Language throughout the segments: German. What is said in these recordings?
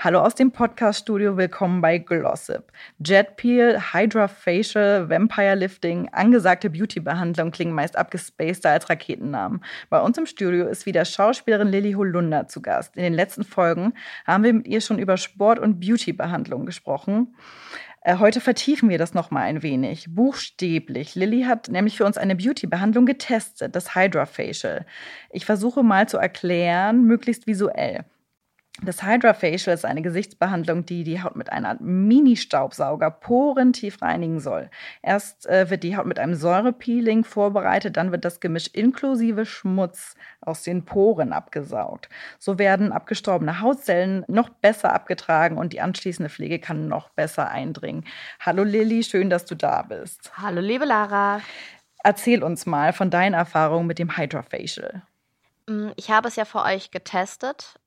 Hallo aus dem Podcast-Studio, willkommen bei Glossip. Jet Peel, Hydra Facial, Vampire Lifting, angesagte Beauty-Behandlung klingen meist abgespaceder als Raketennamen. Bei uns im Studio ist wieder Schauspielerin Lilly Holunder zu Gast. In den letzten Folgen haben wir mit ihr schon über Sport- und Beauty-Behandlung gesprochen. Äh, heute vertiefen wir das noch mal ein wenig, buchstäblich. Lilly hat nämlich für uns eine Beauty-Behandlung getestet, das Hydra Facial. Ich versuche mal zu erklären, möglichst visuell. Das Hydra Facial ist eine Gesichtsbehandlung, die die Haut mit einer Mini-Staubsauger porentief reinigen soll. Erst äh, wird die Haut mit einem Säurepeeling vorbereitet, dann wird das Gemisch inklusive Schmutz aus den Poren abgesaugt. So werden abgestorbene Hautzellen noch besser abgetragen und die anschließende Pflege kann noch besser eindringen. Hallo Lilly, schön, dass du da bist. Hallo liebe Lara. Erzähl uns mal von deinen Erfahrungen mit dem Hydra Facial. Mm, ich habe es ja für euch getestet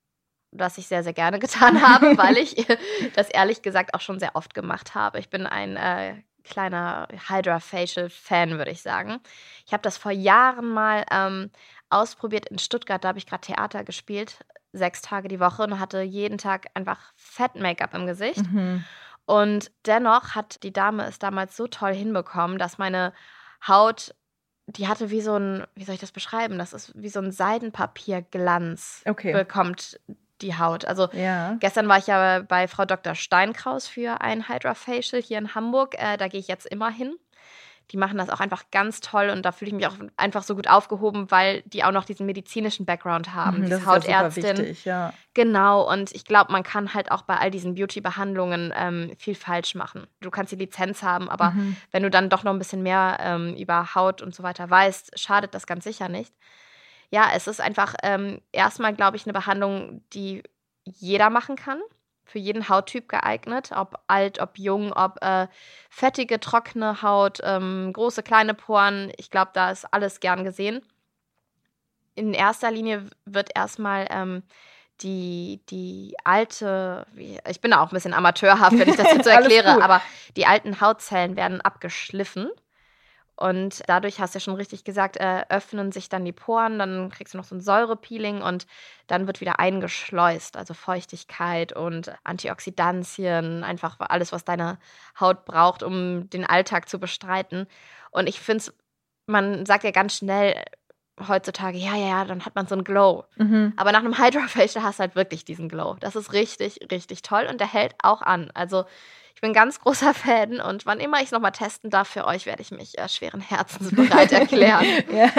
was ich sehr, sehr gerne getan habe, weil ich das ehrlich gesagt auch schon sehr oft gemacht habe. Ich bin ein äh, kleiner Hydra Facial Fan, würde ich sagen. Ich habe das vor Jahren mal ähm, ausprobiert in Stuttgart. Da habe ich gerade Theater gespielt, sechs Tage die Woche und hatte jeden Tag einfach Fett-Make-up im Gesicht. Mhm. Und dennoch hat die Dame es damals so toll hinbekommen, dass meine Haut die hatte wie so ein, wie soll ich das beschreiben? Das ist wie so ein Seidenpapierglanz okay. bekommt die Haut. Also ja. gestern war ich ja bei Frau Dr. Steinkraus für ein Hydra Facial hier in Hamburg. Äh, da gehe ich jetzt immer hin. Die machen das auch einfach ganz toll und da fühle ich mich auch einfach so gut aufgehoben, weil die auch noch diesen medizinischen Background haben. Mhm, das Hautärztin. Ja wichtig, ja. Genau, und ich glaube, man kann halt auch bei all diesen Beauty-Behandlungen ähm, viel falsch machen. Du kannst die Lizenz haben, aber mhm. wenn du dann doch noch ein bisschen mehr ähm, über Haut und so weiter weißt, schadet das ganz sicher nicht ja, es ist einfach ähm, erstmal, glaube ich, eine Behandlung, die jeder machen kann. Für jeden Hauttyp geeignet, ob alt, ob jung, ob äh, fettige, trockene Haut, ähm, große, kleine Poren. Ich glaube, da ist alles gern gesehen. In erster Linie wird erstmal ähm, die, die alte, ich bin auch ein bisschen amateurhaft, wenn ich das jetzt so erkläre, aber die alten Hautzellen werden abgeschliffen und dadurch hast du ja schon richtig gesagt, äh, öffnen sich dann die Poren, dann kriegst du noch so ein Säurepeeling und dann wird wieder eingeschleust. Also Feuchtigkeit und Antioxidantien, einfach alles, was deine Haut braucht, um den Alltag zu bestreiten. Und ich finde es, man sagt ja ganz schnell heutzutage, ja, ja, ja, dann hat man so einen Glow. Mhm. Aber nach einem Hydra Facial hast du halt wirklich diesen Glow. Das ist richtig, richtig toll und der hält auch an. Also ich bin ganz großer Fan und wann immer ich es nochmal testen darf für euch, werde ich mich äh, schweren Herzens bereit erklären. ja.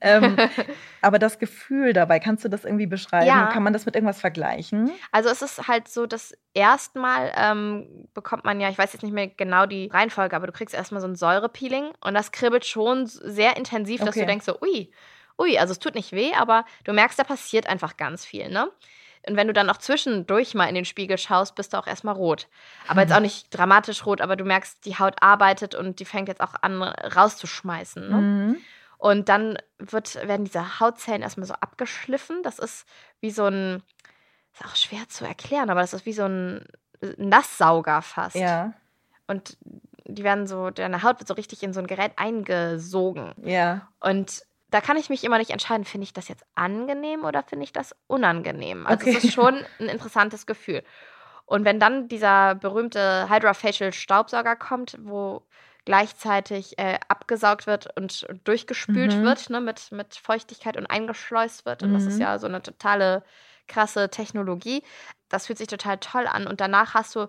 ähm, aber das Gefühl dabei, kannst du das irgendwie beschreiben? Ja. Kann man das mit irgendwas vergleichen? Also es ist halt so, dass erstmal ähm, bekommt man ja, ich weiß jetzt nicht mehr genau die Reihenfolge, aber du kriegst erstmal so ein Säurepeeling und das kribbelt schon sehr intensiv, dass okay. du denkst so, ui, ui, also es tut nicht weh, aber du merkst, da passiert einfach ganz viel, ne? Und wenn du dann auch zwischendurch mal in den Spiegel schaust, bist du auch erstmal rot. Aber jetzt auch nicht dramatisch rot, aber du merkst, die Haut arbeitet und die fängt jetzt auch an rauszuschmeißen. Ne? Mhm. Und dann wird, werden diese Hautzellen erstmal so abgeschliffen. Das ist wie so ein, ist auch schwer zu erklären, aber das ist wie so ein Nasssauger fast. Ja. Und die werden so, deine Haut wird so richtig in so ein Gerät eingesogen. Ja. Und da kann ich mich immer nicht entscheiden, finde ich das jetzt angenehm oder finde ich das unangenehm. Also okay. es ist schon ein interessantes Gefühl. Und wenn dann dieser berühmte Hydrofacial Staubsauger kommt, wo gleichzeitig äh, abgesaugt wird und durchgespült mhm. wird ne, mit, mit Feuchtigkeit und eingeschleust wird. Und mhm. das ist mhm. ja so eine totale krasse Technologie. Das fühlt sich total toll an. Und danach hast du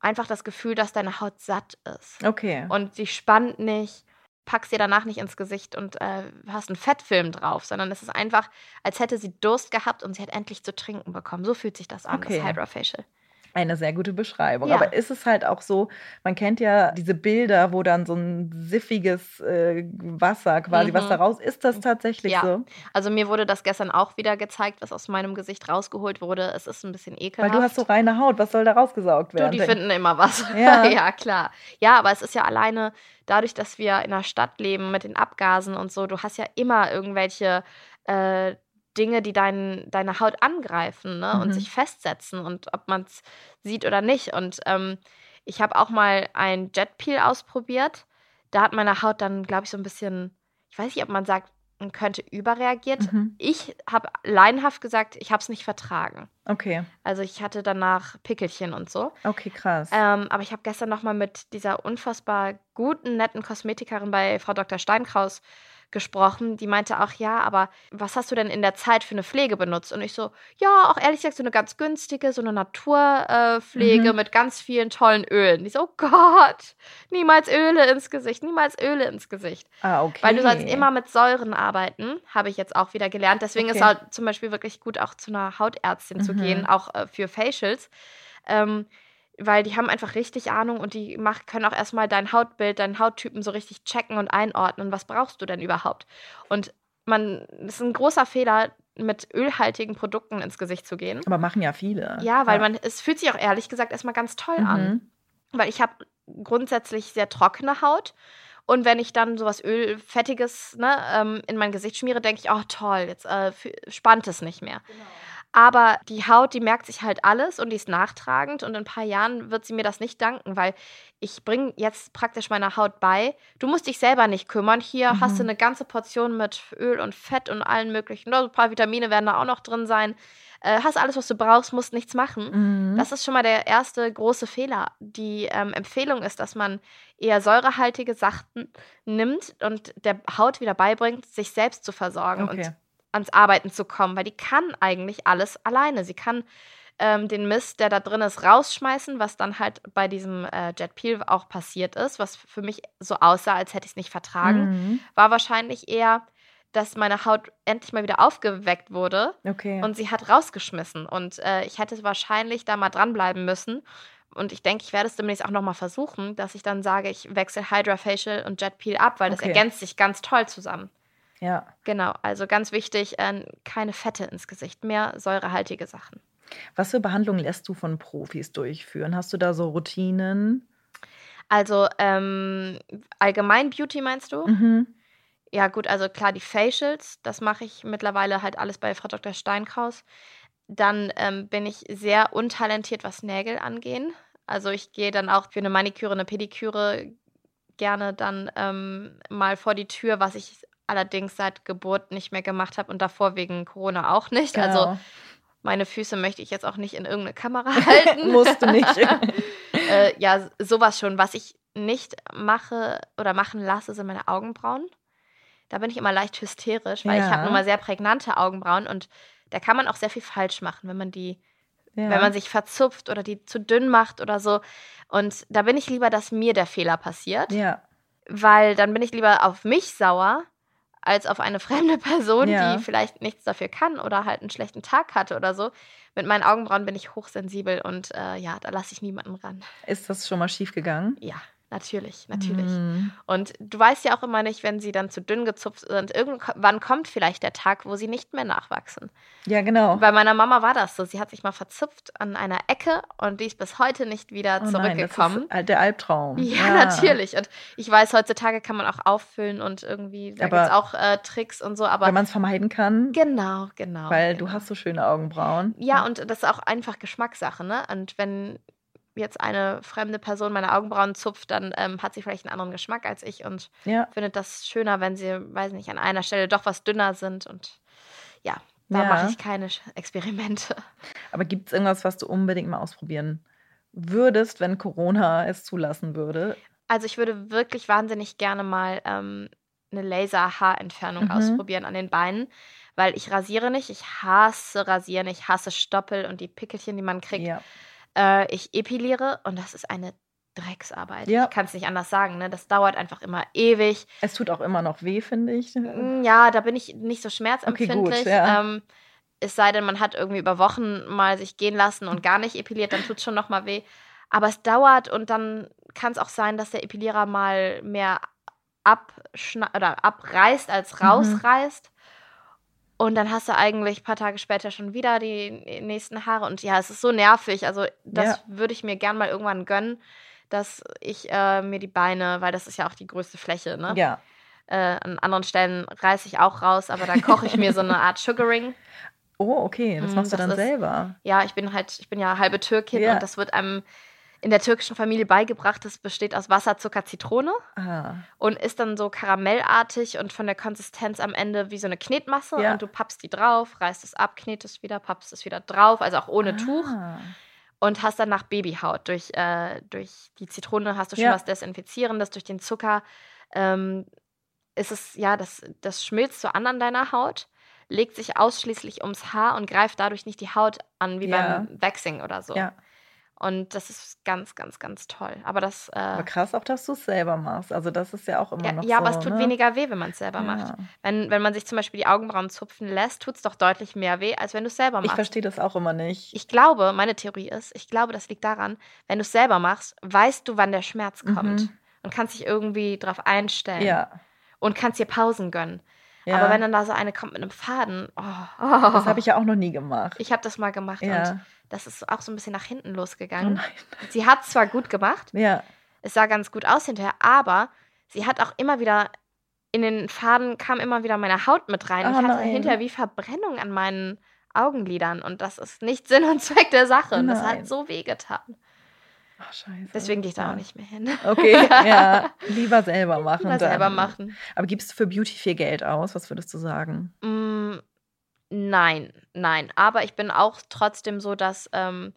einfach das Gefühl, dass deine Haut satt ist. Okay. Und sie spannt nicht packst dir danach nicht ins Gesicht und äh, hast einen Fettfilm drauf, sondern es ist einfach, als hätte sie Durst gehabt und sie hat endlich zu trinken bekommen. So fühlt sich das an, okay. das Hydrofacial. Eine sehr gute Beschreibung. Ja. Aber ist es halt auch so, man kennt ja diese Bilder, wo dann so ein siffiges äh, Wasser quasi, mhm. was da raus, ist das tatsächlich ja. so? Also mir wurde das gestern auch wieder gezeigt, was aus meinem Gesicht rausgeholt wurde. Es ist ein bisschen ekelhaft. Weil du hast so reine Haut, was soll da rausgesaugt werden? Du, die finden immer was. Ja. ja, klar. Ja, aber es ist ja alleine dadurch, dass wir in einer Stadt leben mit den Abgasen und so, du hast ja immer irgendwelche äh, Dinge, die dein, deine Haut angreifen ne? und Mhm. sich festsetzen und ob man es sieht oder nicht. Und ähm, ich habe auch mal ein Jet Peel ausprobiert. Da hat meine Haut dann, glaube ich, so ein bisschen, ich weiß nicht, ob man sagt, man könnte überreagiert. Mhm. Ich habe laienhaft gesagt, ich habe es nicht vertragen. Okay. Also ich hatte danach Pickelchen und so. Okay, krass. Ähm, aber ich habe gestern noch mal mit dieser unfassbar guten, netten Kosmetikerin bei Frau Dr. Steinkraus gesprochen. Die meinte auch, ja, aber was hast du denn in der Zeit für eine Pflege benutzt? Und ich so, ja, auch ehrlich gesagt, so eine ganz günstige, so eine Naturpflege äh, Mhm. mit ganz vielen tollen Ölen. Die so, oh Gott, niemals Öle ins Gesicht, niemals Öle ins Gesicht. ah, okay. Weil du sollst immer mit Säuren arbeiten, habe ich jetzt auch wieder gelernt. Deswegen ist Okay. halt zum Beispiel wirklich gut, auch zu einer Hautärztin zu Mhm. gehen, auch äh, für Facials. Ähm, weil die haben einfach richtig Ahnung und die mach, können auch erstmal dein Hautbild, deinen Hauttypen so richtig checken und einordnen. Was brauchst du denn überhaupt? Und man, das ist ein großer Fehler, mit ölhaltigen Produkten ins Gesicht zu gehen. Aber machen ja viele. Ja, weil man, es fühlt sich auch ehrlich gesagt erstmal ganz toll an Mhm. weil ich habe grundsätzlich sehr trockene Haut. Und wenn ich dann sowas Ölfettiges ne, ähm, in mein Gesicht schmiere, denke ich, oh toll, jetzt äh, spannt es nicht mehr. Aber die Haut, die merkt sich halt alles und die ist nachtragend und in ein paar Jahren wird sie mir das nicht danken, weil ich bringe jetzt praktisch meiner Haut bei, du musst dich selber nicht kümmern. Hier hast du Mhm. eine ganze Portion mit Öl und Fett und allen möglichen. Ein paar Vitamine werden da auch noch drin sein. Äh, hast alles, was du brauchst, musst nichts machen. Mhm. Das ist schon mal der erste große Fehler. Die ähm, Empfehlung ist, dass man eher säurehaltige Sachen nimmt und der Haut wieder beibringt, sich selbst zu versorgen okay. und ans Arbeiten zu kommen, weil die kann eigentlich alles alleine. Sie kann ähm, den Mist, der da drin ist, rausschmeißen, was dann halt bei diesem äh, Jet Peel auch passiert ist, was für mich so aussah, als hätte ich es nicht vertragen, Mhm. war wahrscheinlich eher, dass meine Haut endlich mal wieder aufgeweckt wurde Okay. und sie hat rausgeschmissen. Und äh, ich hätte wahrscheinlich da mal dranbleiben müssen. Und ich denke, ich werde es demnächst auch nochmal versuchen, dass ich dann sage, ich wechsle Hydra Facial und Jet Peel ab, weil das Okay. ergänzt sich ganz toll zusammen. Ja. Genau, also ganz wichtig, äh, keine Fette ins Gesicht, mehr säurehaltige Sachen. Was für Behandlungen lässt du von Profis durchführen? Hast du da so Routinen? Also ähm, allgemein Beauty meinst du? Mhm. Ja, gut, also klar, die Facials, das mache ich mittlerweile halt alles bei Frau Dr. Steinkraus. Dann ähm, bin ich sehr untalentiert, was Nägel angehen. Also ich gehe dann auch für eine Maniküre, eine Pediküre gerne dann ähm, mal vor die Tür, was ich allerdings seit Geburt nicht mehr gemacht habe und davor wegen Corona auch nicht. Also Genau. meine Füße möchte ich jetzt auch nicht in irgendeine Kamera halten. Musst du nicht. äh, ja, sowas schon. Was ich nicht mache oder machen lasse, sind meine Augenbrauen. Da bin ich immer leicht hysterisch, weil ich Ja. habe nun mal sehr prägnante Augenbrauen und da kann man auch sehr viel falsch machen, wenn man die, ja. wenn man sich verzupft oder die zu dünn macht oder so. Und da bin ich lieber, dass mir der Fehler passiert, ja. weil dann bin ich lieber auf mich sauer als auf eine fremde Person, Ja. die vielleicht nichts dafür kann oder halt einen schlechten Tag hatte oder so. Mit meinen Augenbrauen bin ich hochsensibel und äh, ja, da lasse ich niemanden ran. Ist das schon mal schief gegangen? Ja, natürlich, natürlich. Mhm. Und du weißt ja auch immer nicht, wenn sie dann zu dünn gezupft sind, irgendwann kommt vielleicht der Tag, wo sie nicht mehr nachwachsen. Ja, genau. Bei meiner Mama war das so. Sie hat sich mal verzupft an einer Ecke und die ist bis heute nicht wieder Oh nein, zurückgekommen. das ist der Albtraum. ja, natürlich. Und ich weiß, heutzutage kann man auch auffüllen und irgendwie, da gibt es auch äh, Tricks und so, aber Wenn man es vermeiden kann, genau, genau. weil genau. du hast so schöne Augenbrauen. Ja, und das ist auch einfach Geschmackssache, ne? Und wenn jetzt eine fremde Person meine Augenbrauen zupft, dann ähm, hat sie vielleicht einen anderen Geschmack als ich und Ja, findet das schöner, wenn sie, weiß nicht, an einer Stelle doch was dünner sind. Und ja, da Ja. mache ich keine Experimente. aber gibt es irgendwas, was du unbedingt mal ausprobieren würdest, wenn Corona es zulassen würde? Also ich würde wirklich wahnsinnig gerne mal ähm, eine Laser-Haarentfernung Mhm. ausprobieren an den Beinen, weil ich rasiere nicht. Ich hasse Rasieren, ich hasse Stoppel und die Pickelchen, die man kriegt. Ja. Äh, ich epiliere und das ist eine Drecksarbeit. Ja. Ich kann es nicht anders sagen. Ne? Das dauert einfach immer ewig. Es tut auch immer noch weh, finde ich. Mm, Ja, da bin ich nicht so schmerzempfindlich. Okay, gut, ja. ähm, es sei denn, man hat irgendwie über Wochen mal sich gehen lassen und gar nicht epiliert, dann tut es schon noch mal weh. Aber es dauert und dann kann es auch sein, dass der Epilierer mal mehr abschna oder abreißt als Mhm. Und dann hast du eigentlich ein paar Tage später schon wieder die nächsten Haare. Und ja, es ist so nervig. Also, das Ja. würde ich mir gern mal irgendwann gönnen, dass ich äh, mir die Beine, weil das ist ja auch die größte Fläche, ne? Ja. Äh, an anderen Stellen reiße ich auch raus, aber da koche ich mir so eine Art Sugaring. Oh, okay, das Mm, machst du das dann ist- selber. Ja, ich bin halt, ich bin ja halbe Türkin Ja. und das wird einem in der türkischen Familie beigebracht. Das besteht aus Wasser, Zucker, Zitrone Ah, und ist dann so karamellartig und von der Konsistenz am Ende wie so eine Knetmasse. Ja. Und du pappst die drauf, reißt es ab, knetest wieder, pappst es wieder drauf, also auch ohne Tuch. Ah. Und hast dann nach Babyhaut. Durch, äh, durch die Zitrone hast du schon Ja. was Desinfizierendes, durch den Zucker ähm, ist es, ja, das, das schmilzt so an an deiner Haut, legt sich ausschließlich ums Haar und greift dadurch nicht die Haut an, wie Ja. beim Waxing oder so. Ja, Und das ist ganz, ganz, ganz toll. Aber das, äh, aber krass auch, dass du es selber machst. Also das ist ja auch immer ja, noch ja, so, aber es tut ne? weniger weh, wenn man es selber macht. Ja. Wenn, wenn man sich zum Beispiel die Augenbrauen zupfen lässt, tut es doch deutlich mehr weh, als wenn du es selber Ich machst. verstehe das auch immer nicht. Ich glaube, meine Theorie ist, ich glaube, das liegt daran, wenn du es selber machst, weißt du, wann der Schmerz kommt Mhm. und kannst dich irgendwie drauf einstellen ja, und kannst dir Pausen gönnen. ja. Aber wenn dann da so eine kommt mit einem Faden, oh, das habe ich ja auch noch nie gemacht. ich habe das mal gemacht und ja. Das ist auch so ein bisschen nach hinten Oh losgegangen. nein. Sie hat zwar gut gemacht, Ja, es sah ganz gut aus hinterher, aber sie hat auch immer wieder in den Faden kam immer wieder meine Haut mit rein. Oh ich hatte nein. hinterher wie Verbrennung an meinen Augenlidern und das ist nicht Sinn und Zweck der Sache. Und das hat so weh getan. Ach, scheiße. Deswegen gehe ich da ja. auch nicht mehr hin. Okay, ja, lieber selber machen. Lieber dann. selber machen. Aber gibst du für Beauty viel Geld aus? Was würdest du sagen? Mm, nein, nein. Aber ich bin auch trotzdem so, dass ähm,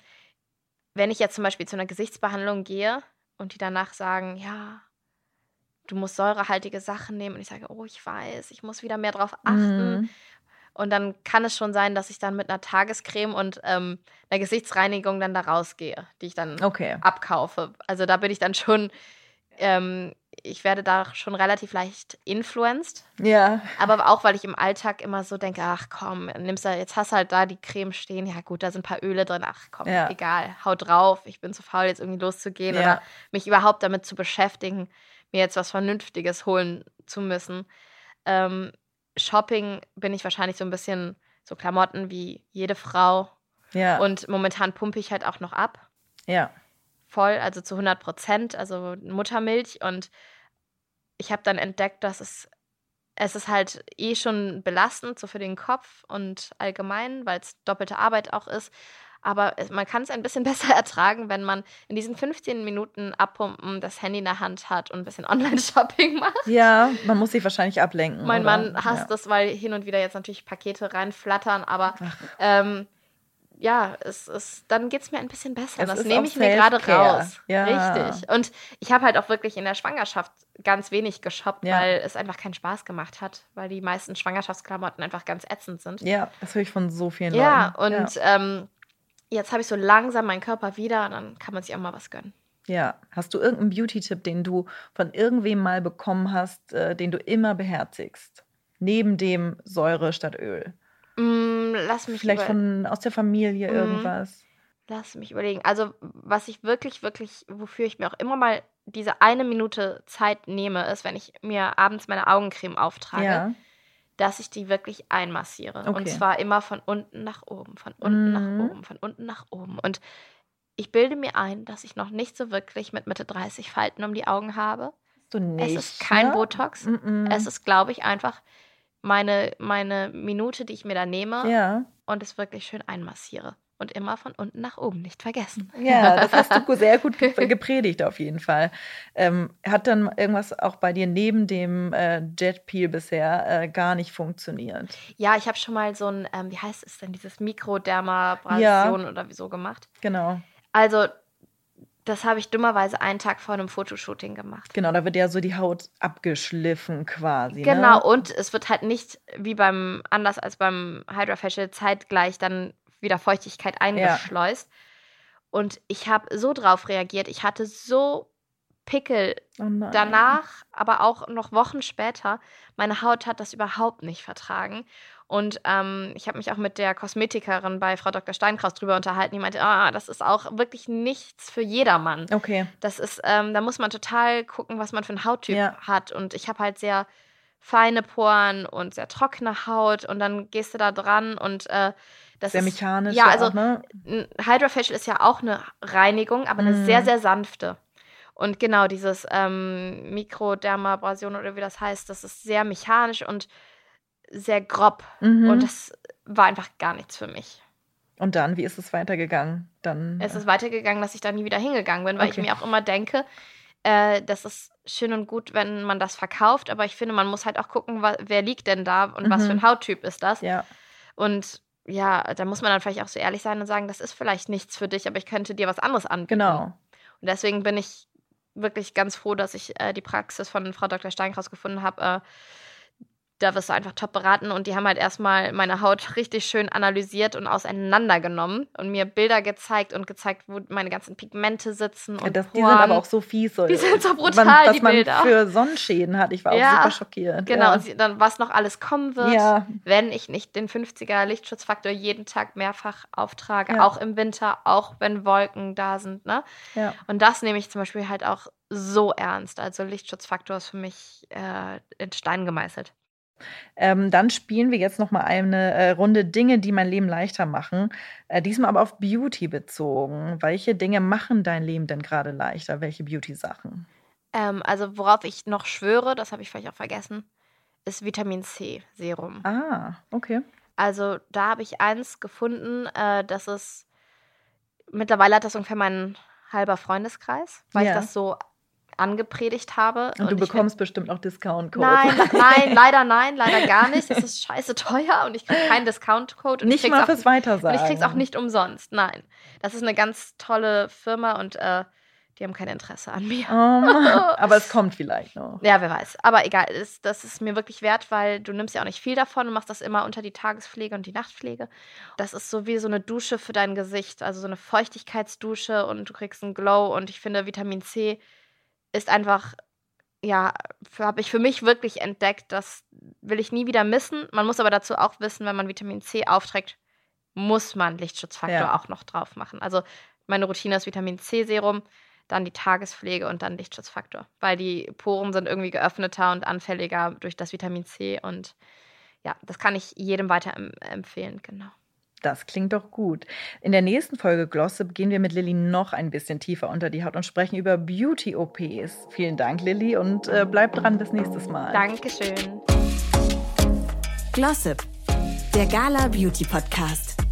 wenn ich jetzt zum Beispiel zu einer Gesichtsbehandlung gehe und die danach sagen, ja, du musst säurehaltige Sachen nehmen und ich sage, oh, ich weiß, ich muss wieder mehr drauf achten. Mhm. Und dann kann es schon sein, dass ich dann mit einer Tagescreme und ähm, einer Gesichtsreinigung dann da rausgehe, die ich dann Okay. abkaufe. Also da bin ich dann schon, ähm, ich werde da schon relativ leicht influenced. Ja, Aber auch, weil ich im Alltag immer so denke, ach komm, nimmst du, jetzt hast du halt da die Creme stehen, ja gut, da sind ein paar Öle drin, ach komm, Ja. egal, hau drauf, ich bin zu faul, jetzt irgendwie loszugehen Ja. oder mich überhaupt damit zu beschäftigen, mir jetzt was Vernünftiges holen zu müssen. Ähm, Shopping bin ich wahrscheinlich so ein bisschen so Klamotten wie jede Frau ja, und momentan pumpe ich halt auch noch ab ja. Voll, also zu 100 Prozent, also Muttermilch. Und ich habe dann entdeckt, dass es, es ist halt eh schon belastend, so für den Kopf und allgemein, weil es doppelte Arbeit auch ist. Aber man kann es ein bisschen besser ertragen, wenn man in diesen 15 Minuten abpumpen das Handy in der Hand hat und ein bisschen Online-Shopping macht. Ja, man muss sich wahrscheinlich ablenken. Mein oder? Mann hasst ja. das, weil hin und wieder jetzt natürlich Pakete reinflattern, aber ähm, ja, es ist, dann geht es mir ein bisschen besser. Es das nehme ich mir gerade raus. Ja. Richtig. Und ich habe halt auch wirklich in der Schwangerschaft ganz wenig geshoppt, Ja. weil es einfach keinen Spaß gemacht hat, weil die meisten Schwangerschaftsklamotten einfach ganz ätzend sind. Ja, das höre ich von so vielen Ja, Leuten. und Ähm, jetzt habe ich so langsam meinen Körper wieder und dann kann man sich auch mal was gönnen. Ja. Hast du irgendeinen Beauty-Tipp, den du von irgendwem mal bekommen hast, äh, den du immer beherzigst? Neben dem Säure statt Öl. Mm, lass mich Vielleicht von aus der Familie Mhm. irgendwas. Lass mich überlegen. Also, was ich wirklich, wirklich, wofür ich mir auch immer mal diese eine Minute Zeit nehme, ist, wenn ich mir abends meine Augencreme auftrage, Ja. dass ich die wirklich einmassiere. Und Okay. zwar immer von unten nach oben, von unten Mhm. nach oben, von unten nach oben. Und ich bilde mir ein, dass ich noch nicht so wirklich mit Mitte 30 Falten um die Augen habe. Du nicht, es ist kein ne? Botox. Mm-mm. Es ist, glaube ich, einfach meine, meine Minute, die ich mir da nehme Ja. und es wirklich schön einmassiere. Und immer von unten nach oben, nicht vergessen. Ja, das hast du sehr gut ge- gepredigt auf jeden Fall. Ähm, hat dann irgendwas auch bei dir neben dem äh, Jet Peel bisher äh, gar nicht funktioniert? Ja, ich habe schon mal so ein, ähm, wie heißt es denn, dieses Mikrodermabrasion oder wieso gemacht. Genau, Also, das habe ich dummerweise einen Tag vor einem Fotoshooting gemacht. genau, da wird ja so die Haut abgeschliffen quasi. Genau, Ne? und es wird halt nicht wie beim, anders als beim Hydrofacial, zeitgleich dann wieder Feuchtigkeit eingeschleust. Und ich habe so drauf reagiert. Ich hatte so Pickel Oh danach, aber auch noch Wochen später, meine Haut hat das überhaupt nicht vertragen. Und ähm, ich habe mich auch mit der Kosmetikerin bei Frau Dr. Steinkraus drüber unterhalten. Die meinte, ah, das ist auch wirklich nichts für jedermann. Okay, Das ist, ähm, da muss man total gucken, was man für einen Hauttyp Ja. hat. Und ich habe halt sehr feine Poren und sehr trockene Haut. Und dann gehst du da dran und äh, das sehr ist mechanisch. Ja, also auch, ne? Hydrofacial ist ja auch eine Reinigung, aber eine Mhm. sehr, sehr sanfte. Und genau dieses ähm, Mikrodermabrasion oder wie das heißt, das ist sehr mechanisch und sehr grob. Mhm. Und das war einfach gar nichts für mich. Und dann, wie ist es weitergegangen? Dann, Es ist weitergegangen, dass ich da nie wieder hingegangen bin, weil Okay. ich mir auch immer denke, äh, das ist schön und gut, wenn man das verkauft, aber ich finde, man muss halt auch gucken, wer liegt denn da und was Mhm. für ein Hauttyp ist das. ja. Und ja, da muss man dann vielleicht auch so ehrlich sein und sagen, das ist vielleicht nichts für dich, aber ich könnte dir was anderes anbieten. Genau. Und deswegen bin ich wirklich ganz froh, dass ich äh, die Praxis von Frau Dr. Steinkraus gefunden habe. Äh, da wirst du einfach top beraten und die haben halt erstmal meine Haut richtig schön analysiert und auseinandergenommen und mir Bilder gezeigt und gezeigt, wo meine ganzen Pigmente sitzen und Das, die sind aber auch so fies. Die sind so brutal, man, was die man Bilder. für Sonnenschäden hat. Ich war auch Ja, super schockiert. Genau, Ja. und dann was noch alles kommen wird, Ja. wenn ich nicht den 50er Lichtschutzfaktor jeden Tag mehrfach auftrage, Ja. auch im Winter, auch wenn Wolken da sind, ne? ja. Und das nehme ich zum Beispiel halt auch so ernst. Also Lichtschutzfaktor ist für mich äh, in Stein gemeißelt. Ähm, dann spielen wir jetzt noch mal eine äh, Runde Dinge, die mein Leben leichter machen. Äh, diesmal aber auf Beauty bezogen. Welche Dinge machen dein Leben denn gerade leichter? Welche Beauty-Sachen? Ähm, also worauf ich noch schwöre, das habe ich vielleicht auch vergessen, ist Vitamin C Serum. Ah, okay. Also da habe ich eins gefunden, äh, das ist mittlerweile hat das ungefähr mein halber Freundeskreis, weil Ja. ich das so angepredigt habe. Und, du ich find- bekommst bestimmt auch Discount-Codes. Nein, nein, leider nein, leider gar nicht. Es ist scheiße teuer und ich kriege keinen Discount-Code. und ich Nicht mal auch- fürs Weitersagen. Und ich krieg's auch nicht umsonst. Nein. Das ist eine ganz tolle Firma und äh, die haben kein Interesse an mir. Oh, aber es kommt vielleicht noch. Ja, wer weiß. Aber egal, das, das ist mir wirklich wert, weil du nimmst ja auch nicht viel davon. Du machst das immer unter die Tagespflege und die Nachtpflege. Das ist so wie so eine Dusche für dein Gesicht, also so eine Feuchtigkeitsdusche und du kriegst einen Glow. Und ich finde, Vitamin C ist einfach, ja, habe ich für mich wirklich entdeckt. Das will ich nie wieder missen. Man muss aber dazu auch wissen, wenn man Vitamin C aufträgt, muss man Lichtschutzfaktor Ja. auch noch drauf machen. Also meine Routine ist Vitamin C Serum, dann die Tagespflege und dann Lichtschutzfaktor, weil die Poren sind irgendwie geöffneter und anfälliger durch das Vitamin C und ja, das kann ich jedem weiter em- empfehlen, genau. Das klingt doch gut. In der nächsten Folge Glossip gehen wir mit Lilly noch ein bisschen tiefer unter die Haut und sprechen über Beauty-OPs. Vielen Dank, Lilly, und äh, bleib dran bis nächstes Mal. Dankeschön. Glossip, der Gala Beauty Podcast.